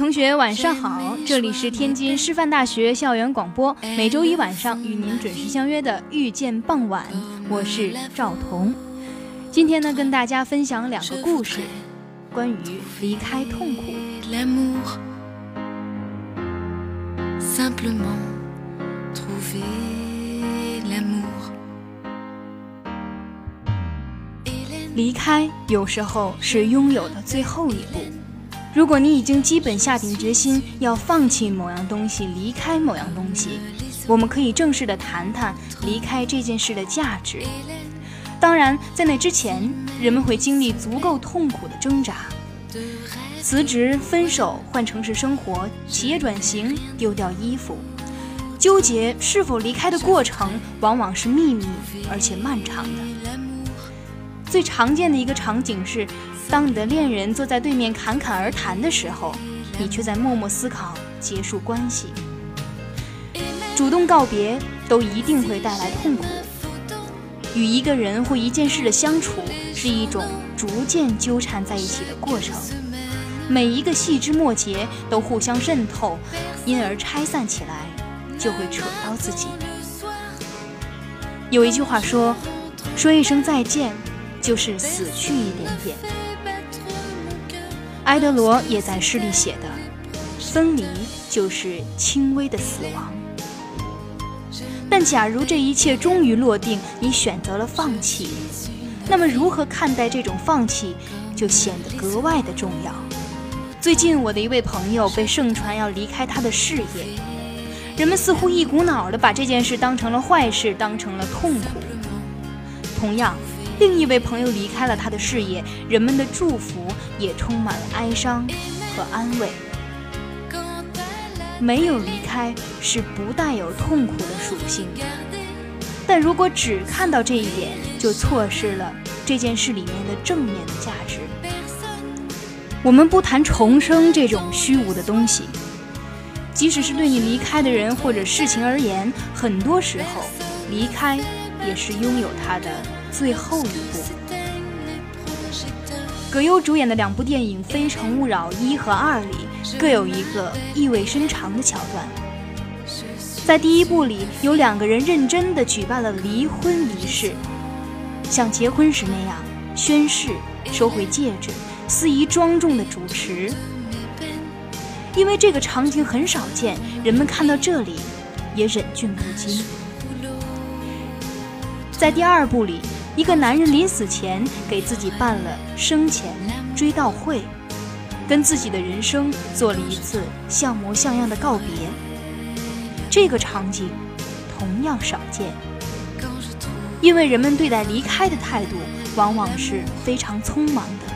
同学，晚上好！这里是天津师范大学校园广播，每周一晚上与您准时相约的《遇见傍晚》，我是赵彤。今天呢，跟大家分享两个故事，关于离开痛苦。离开有时候是拥有的最后一步。如果你已经基本下定决心要放弃某样东西，离开某样东西，我们可以正式的谈谈离开这件事的价值。当然，在那之前，人们会经历足够痛苦的挣扎。辞职、分手、换城市生活、企业转型、丢掉衣服，纠结是否离开的过程，往往是秘密而且漫长的。最常见的一个场景是，当你的恋人坐在对面侃侃而谈的时候，你却在默默思考结束关系。主动告别都一定会带来痛苦。与一个人或一件事的相处，是一种逐渐纠缠在一起的过程。每一个细枝末节都互相渗透，因而拆散起来，就会扯到自己。有一句话说：“说一声再见，就是死去一点点。”埃德罗也在诗里写的：“分离就是轻微的死亡。”但假如这一切终于落定，你选择了放弃，那么如何看待这种放弃，就显得格外的重要。最近，我的一位朋友被盛传要离开他的事业，人们似乎一股脑的把这件事当成了坏事，当成了痛苦。同样，另一位朋友离开了他的事业，人们的祝福也充满了哀伤和安慰。没有离开是不带有痛苦的属性，但如果只看到这一点，就错失了这件事里面的正面的价值。我们不谈重生这种虚无的东西，即使是对你离开的人或者事情而言，很多时候离开也是拥有它的最后一步。葛优主演的两部电影《非诚勿扰一》和二里各有一个意味深长的桥段。在第一部里，有两个人认真地举办了离婚仪式，像结婚时那样宣誓、收回戒指。司仪庄重的主持，因为这个场景很少见，人们看到这里也忍俊不禁。在第二部里，一个男人临死前给自己办了生前追悼会，跟自己的人生做了一次像模像样的告别。这个场景同样少见，因为人们对待离开的态度往往是非常匆忙的。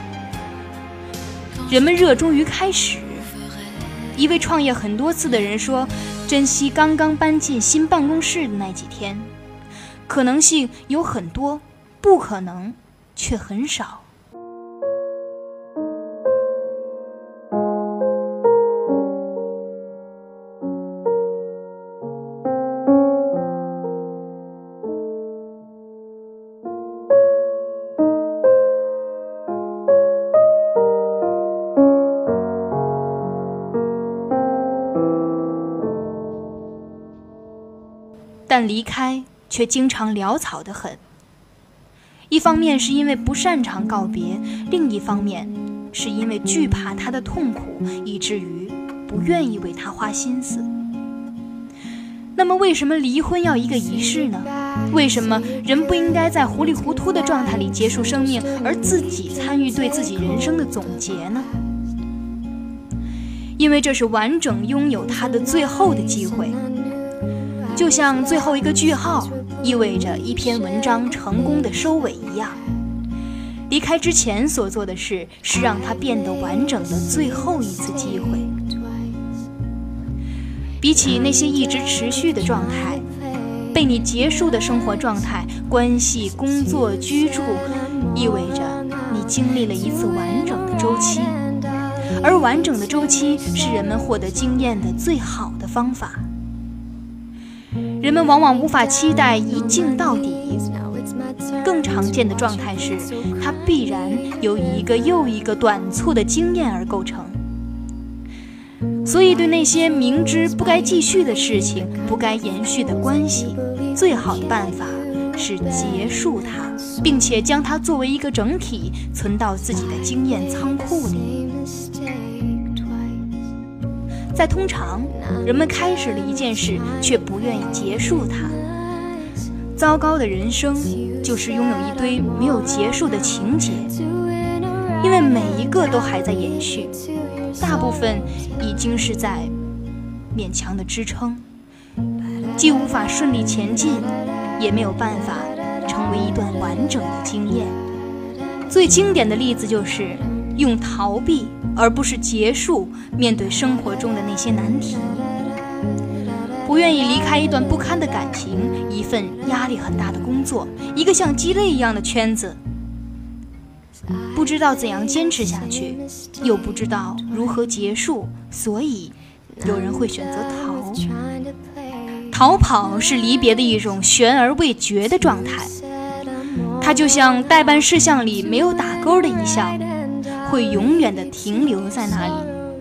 人们热衷于开始。一位创业很多次的人说：“珍惜刚刚搬进新办公室的那几天，可能性有很多，不可能却很少。但离开却经常潦草的很。一方面是因为不擅长告别，另一方面是因为惧怕他的痛苦，以至于不愿意为他花心思。那么，为什么离婚要一个仪式呢？为什么人不应该在糊里糊涂的状态里结束生命，而自己参与对自己人生的总结呢？因为这是完整拥有他的最后的机会，就像最后一个句号意味着一篇文章成功的收尾一样。离开之前所做的事，是让它变得完整的最后一次机会。比起那些一直持续的状态，被你结束的生活状态、关系、工作、居住，意味着你经历了一次完整的周期，而完整的周期是人们获得经验的最好的方法。人们往往无法期待一镜到底，更常见的状态是，它必然由一个又一个短促的经验而构成。所以，对那些明知不该继续的事情、不该延续的关系，最好的办法是结束它，并且将它作为一个整体存到自己的经验仓库里。在通常，人们开始了一件事，却不愿意结束它。糟糕的人生就是拥有一堆没有结束的情节，因为每一个都还在延续。大部分已经是在勉强的支撑，既无法顺利前进，也没有办法成为一段完整的经验。最经典的例子就是用逃避而不是结束面对生活中的那些难题。不愿意离开一段不堪的感情，一份压力很大的工作，一个像鸡肋一样的圈子。不知道怎样坚持下去，又不知道如何结束，所以有人会选择逃。逃跑是离别的一种悬而未决的状态，它就像待办事项里没有打勾的一项，会永远的停留在那里。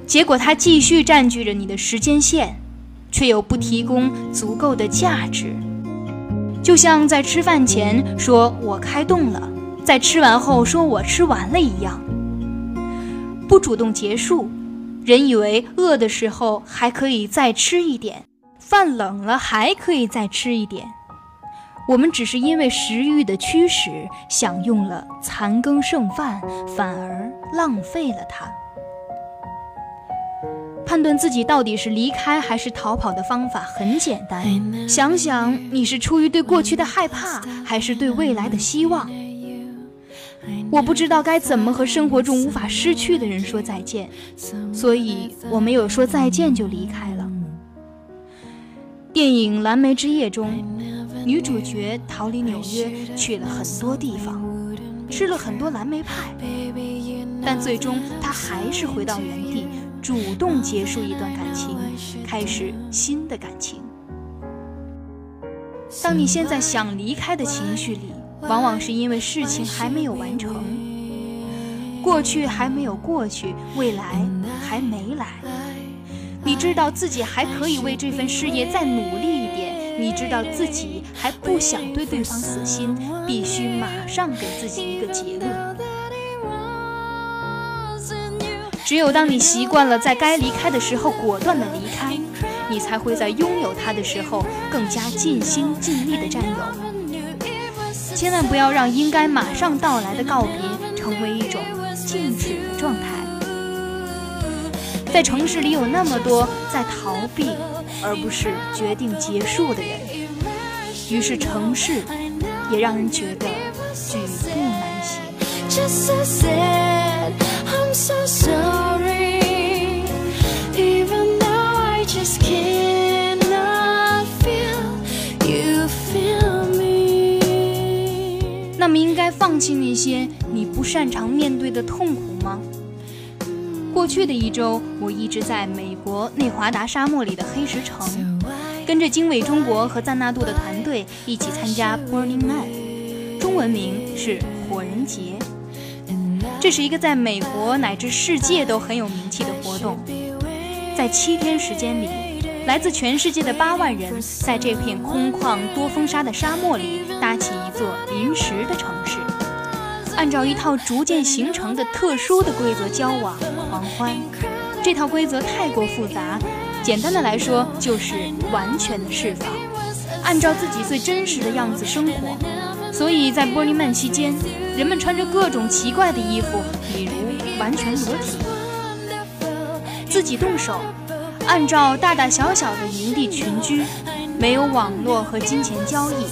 结果它继续占据着你的时间线，却又不提供足够的价值。就像在吃饭前说“我开动了”。在吃完后说“我吃完了”一样，不主动结束，人以为饿的时候还可以再吃一点，饭冷了还可以再吃一点。我们只是因为食欲的驱使，享用了残羹剩饭，反而浪费了它。判断自己到底是离开还是逃跑的方法很简单，想想你是出于对过去的害怕，还是对未来的希望。我不知道该怎么和生活中无法失去的人说再见，所以我没有说再见就离开了。电影《蓝莓之夜》中，女主角逃离纽约，去了很多地方，吃了很多蓝莓派，但最终她还是回到原地，主动结束一段感情，开始新的感情。当你现在想离开的情绪里。往往是因为事情还没有完成，过去还没有过去，未来还没来。你知道自己还可以为这份事业再努力一点，你知道自己还不想对对方死心，必须马上给自己一个结论。只有当你习惯了在该离开的时候果断的离开，你才会在拥有它的时候更加尽心尽力的占有。千万不要让应该马上到来的告别成为一种静止的状态。在城市里有那么多在逃避，而不是决定结束的人，于是城市也让人觉得举步难行。那么应该放弃那些你不擅长面对的痛苦吗？过去的一周，我一直在美国内华达沙漠里的黑石城，跟着经纬中国和赞纳度的团队一起参加 Burning Man，中文名是火人节。这是一个在美国乃至世界都很有名气的活动。在七天时间里，来自全世界的八万人，在这片空旷多风沙的沙漠里搭起一座临时的城市，按照一套逐渐形成的特殊的规则交往欢。这套规则太过复杂，简单的来说就是完全的释放，按照自己最真实的样子生活。所以在 Burning Man 期间，人们穿着各种奇怪的衣服，比如完全裸体，自己动手。按照大大小小的营地群居，没有网络和金钱交易，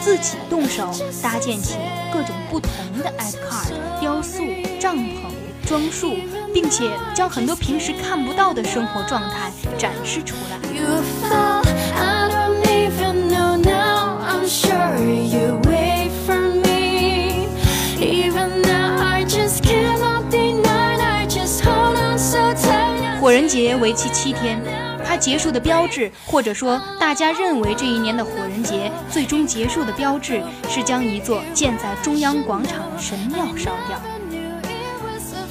自己动手搭建起各种不同的 art card 雕塑、帐篷、装束，并且将很多平时看不到的生活状态展示出来。火人节为期七天，它结束的标志，或者说大家认为这一年的火人节最终结束的标志，是将一座建在中央广场的神庙烧掉。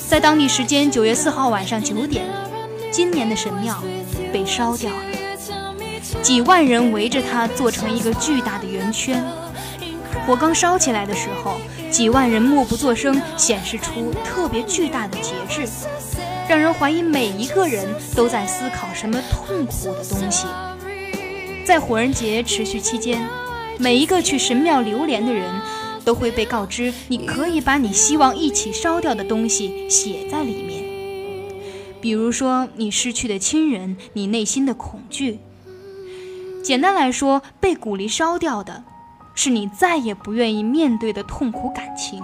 在当地时间九月四号晚上九点，今年的神庙被烧掉了，几万人围着它做成一个巨大的圆圈。火刚烧起来的时候，几万人默不作声，显示出特别巨大的节制。让人怀疑每一个人都在思考什么痛苦的东西。在火人节持续期间，每一个去神庙流连的人都会被告知，你可以把你希望一起烧掉的东西写在里面，比如说你失去的亲人，你内心的恐惧。简单来说，被鼓励烧掉的是你再也不愿意面对的痛苦感情。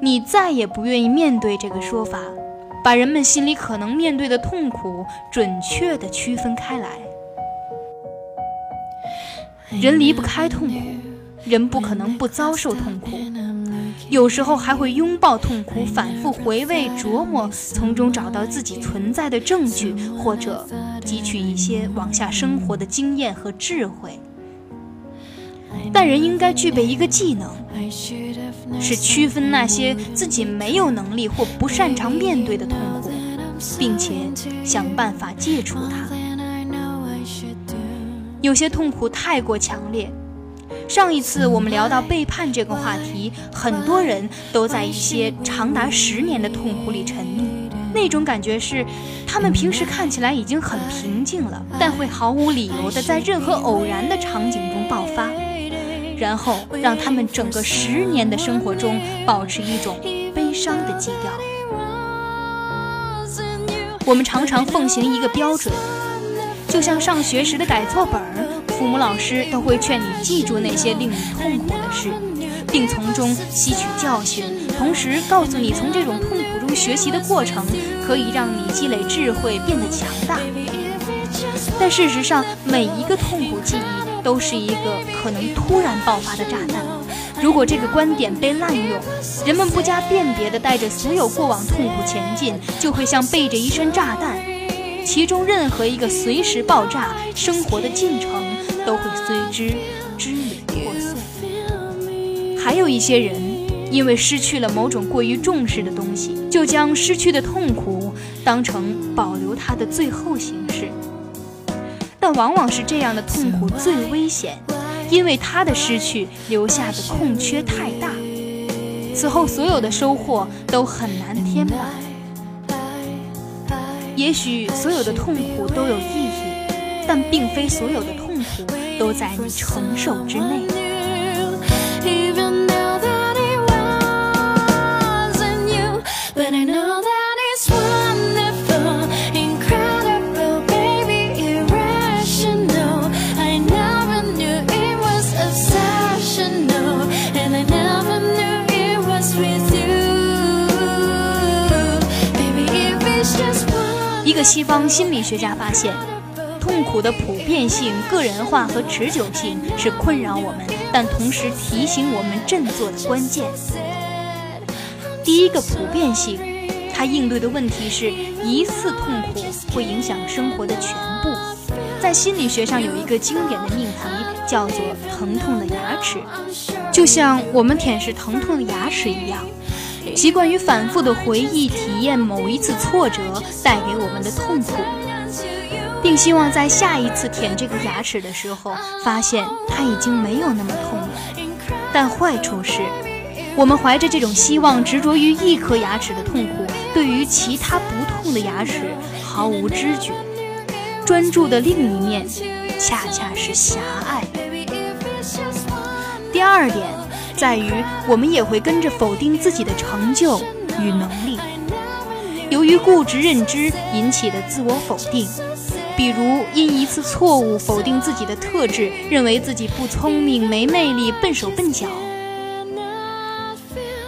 你再也不愿意面对这个说法。把人们心里可能面对的痛苦准确地区分开来。人离不开痛苦，人不可能不遭受痛苦，有时候还会拥抱痛苦，反复回味琢磨，从中找到自己存在的证据，或者汲取一些往下生活的经验和智慧。但人应该具备一个技能。是区分那些自己没有能力或不擅长面对的痛苦，并且想办法戒除它。有些痛苦太过强烈。上一次我们聊到背叛这个话题，很多人都在一些长达十年的痛苦里沉溺。那种感觉是，他们平时看起来已经很平静了，但会毫无理由的在任何偶然的场景中爆发。然后让他们整个十年的生活中保持一种悲伤的基调。我们常常奉行一个标准，就像上学时的改错本，父母老师都会劝你记住那些令你痛苦的事，并从中吸取教训，同时告诉你从这种痛苦中学习的过程可以让你积累智慧，变得强大。但事实上，每一个痛苦记忆。都是一个可能突然爆发的炸弹。如果这个观点被滥用，人们不加辨别地带着所有过往痛苦前进，就会像背着一身炸弹，其中任何一个随时爆炸，生活的进程都会随之支离破碎。还有一些人，因为失去了某种过于重视的东西，就将失去的痛苦当成保留它的最后形式。但往往是这样的痛苦最危险，因为他的失去留下的空缺太大，此后所有的收获都很难填满。也许所有的痛苦都有意义，但并非所有的痛苦都在你承受之内。一个西方心理学家发现，苦的普遍性、个人化和持久性是困扰我们，但同时提醒我们振作的关键。第一个普遍性，它应对的问题是一次痛苦会影响生活的全部。在心理学上有一个经典的命题，叫做“疼痛的牙齿”，就像我们舔舐疼痛的牙齿一样。习惯于反复的回忆、体验某一次挫折带给我们的痛苦。并希望在下一次舔这个牙齿的时候，发现它已经没有那么痛了。但坏处是，我们怀着这种希望，执着于一颗牙齿的痛苦，对于其他不痛的牙齿毫无知觉。专注的另一面，恰恰是狭隘。第二点，在于我们也会跟着否定自己的成就与能力。由于固执认知引起的自我否定，比如因一次错误否定自己的特质，认为自己不聪明、没魅力、笨手笨脚。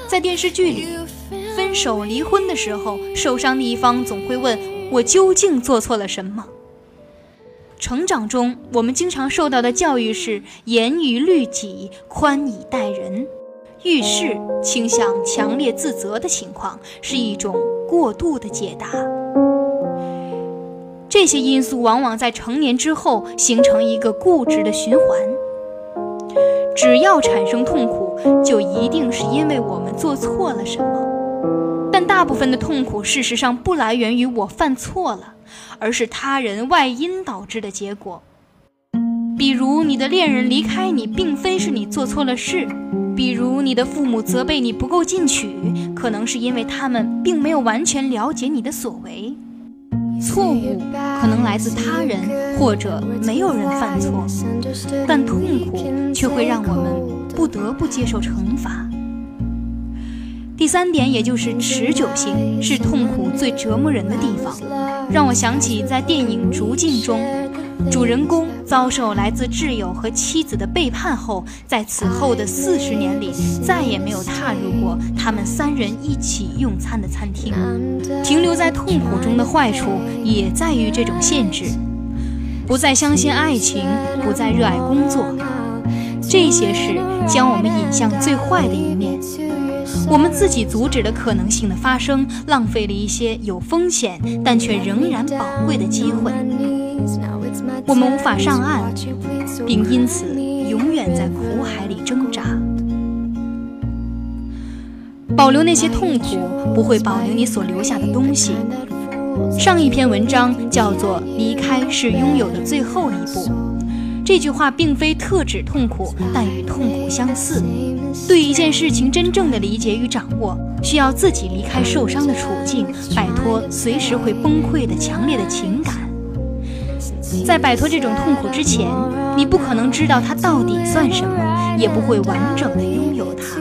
在电视剧里，分手离婚的时候，受伤的一方总会问我究竟做错了什么。成长中，我们经常受到的教育是严于律己、宽以待人，遇事倾向强烈自责的情况是一种过度的解答。这些因素往往在成年之后形成一个固执的循环。只要产生痛苦，就一定是因为我们做错了什么。但大部分的痛苦，事实上不来源于我犯错了。而是他人外因导致的结果，比如你的恋人离开你，并非是你做错了事；比如你的父母责备你不够进取，可能是因为他们并没有完全了解你的所为。错误可能来自他人，或者没有人犯错，但痛苦却会让我们不得不接受惩罚。第三点，也就是持久性，是痛苦最折磨人的地方，让我想起在电影《逐境》中，主人公遭受来自挚友和妻子的背叛后，在此后的四十年里，再也没有踏入过他们三人一起用餐的餐厅。停留在痛苦中的坏处，也在于这种限制：不再相信爱情，不再热爱工作，这些事将我们引向最坏的一面。我们自己阻止了可能性的发生，浪费了一些有风险但却仍然宝贵的机会。我们无法上岸，并因此永远在苦海里挣扎。保留那些痛苦，不会保留你所留下的东西。上一篇文章叫做《离开是拥有的最后一步》。这句话并非特指痛苦，但与痛苦相似。对一件事情真正的理解与掌握，需要自己离开受伤的处境，摆脱随时会崩溃的强烈的情感。在摆脱这种痛苦之前，你不可能知道它到底算什么，也不会完整的拥有它。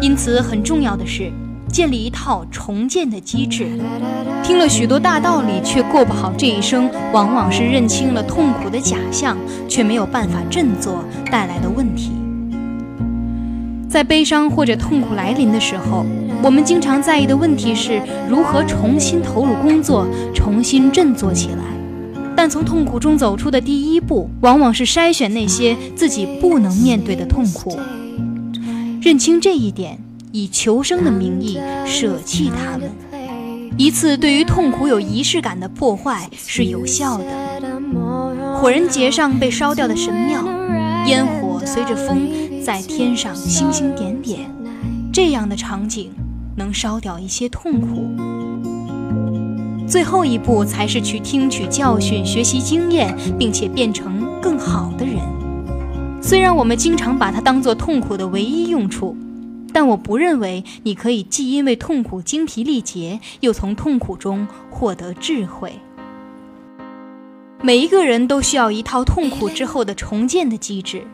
因此，很重要的是。建立一套重建的机制。听了许多大道理，却过不好这一生，往往是认清了痛苦的假象，却没有办法振作带来的问题。在悲伤或者痛苦来临的时候，我们经常在意的问题是如何重新投入工作，重新振作起来。但从痛苦中走出的第一步，往往是筛选那些自己不能面对的痛苦。认清这一点。以求生的名义舍弃他们，一次对于痛苦有仪式感的破坏是有效的。火人节上被烧掉的神庙，烟火随着风在天上星星点点，这样的场景能烧掉一些痛苦。最后一步才是去听取教训、学习经验，并且变成更好的人。虽然我们经常把它当做痛苦的唯一用处。但我不认为你可以既因为痛苦精疲力竭，又从痛苦中获得智慧。每一个人都需要一套痛苦之后的重建的机制，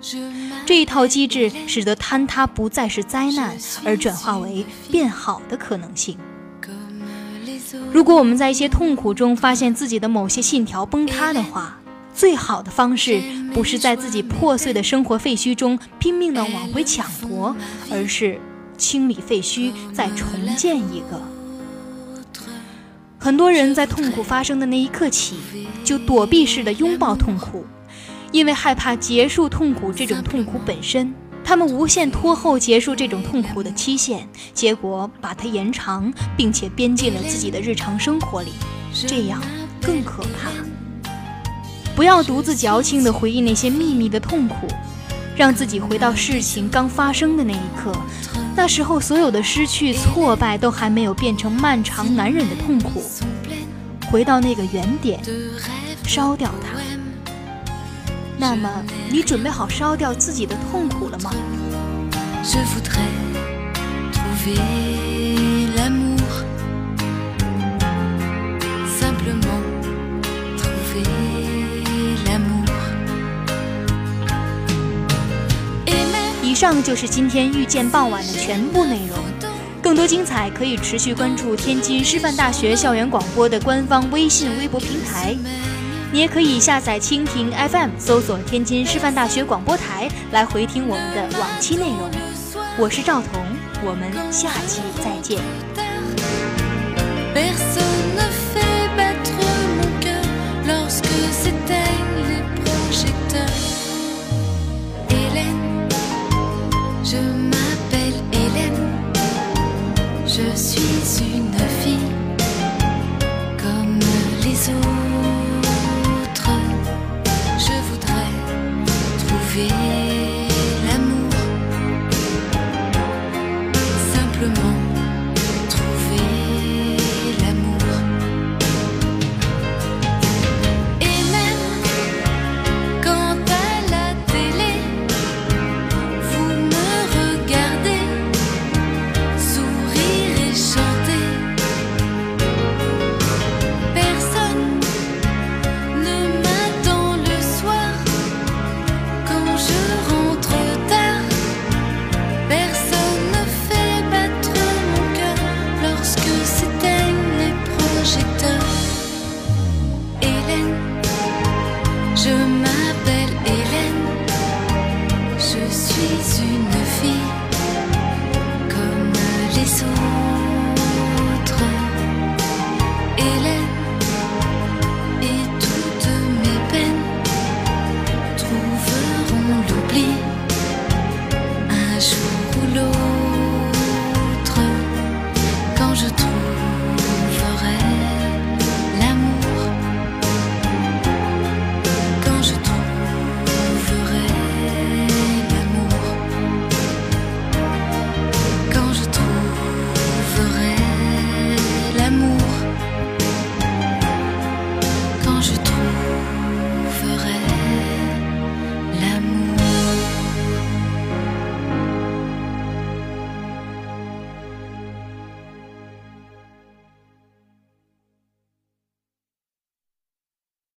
这一套机制使得坍塌不再是灾难，而转化为变好的可能性。如果我们在一些痛苦中发现自己的某些信条崩塌的话，最好的方式不是在自己破碎的生活废墟中拼命地往回抢夺，而是。清理废墟，再重建一个。很多人在痛苦发生的那一刻起，就躲避式的拥抱痛苦，因为害怕结束痛苦这种痛苦本身，他们无限拖后结束这种痛苦的期限，结果把它延长，并且编进了自己的日常生活里，这样更可怕。不要独自矫情地回忆那些秘密的痛苦。让自己回到事情刚发生的那一刻，那时候所有的失去、挫败都还没有变成漫长难忍的痛苦。回到那个原点，烧掉它。那么，你准备好烧掉自己的痛苦了吗？以上就是今天遇见傍晚的全部内容。更多精彩可以持续关注天津师范大学校园广播的官方微信、微博平台。你也可以下载蜻蜓 FM，搜索天津师范大学广播台来回听我们的往期内容。我是赵彤，我们下期再见。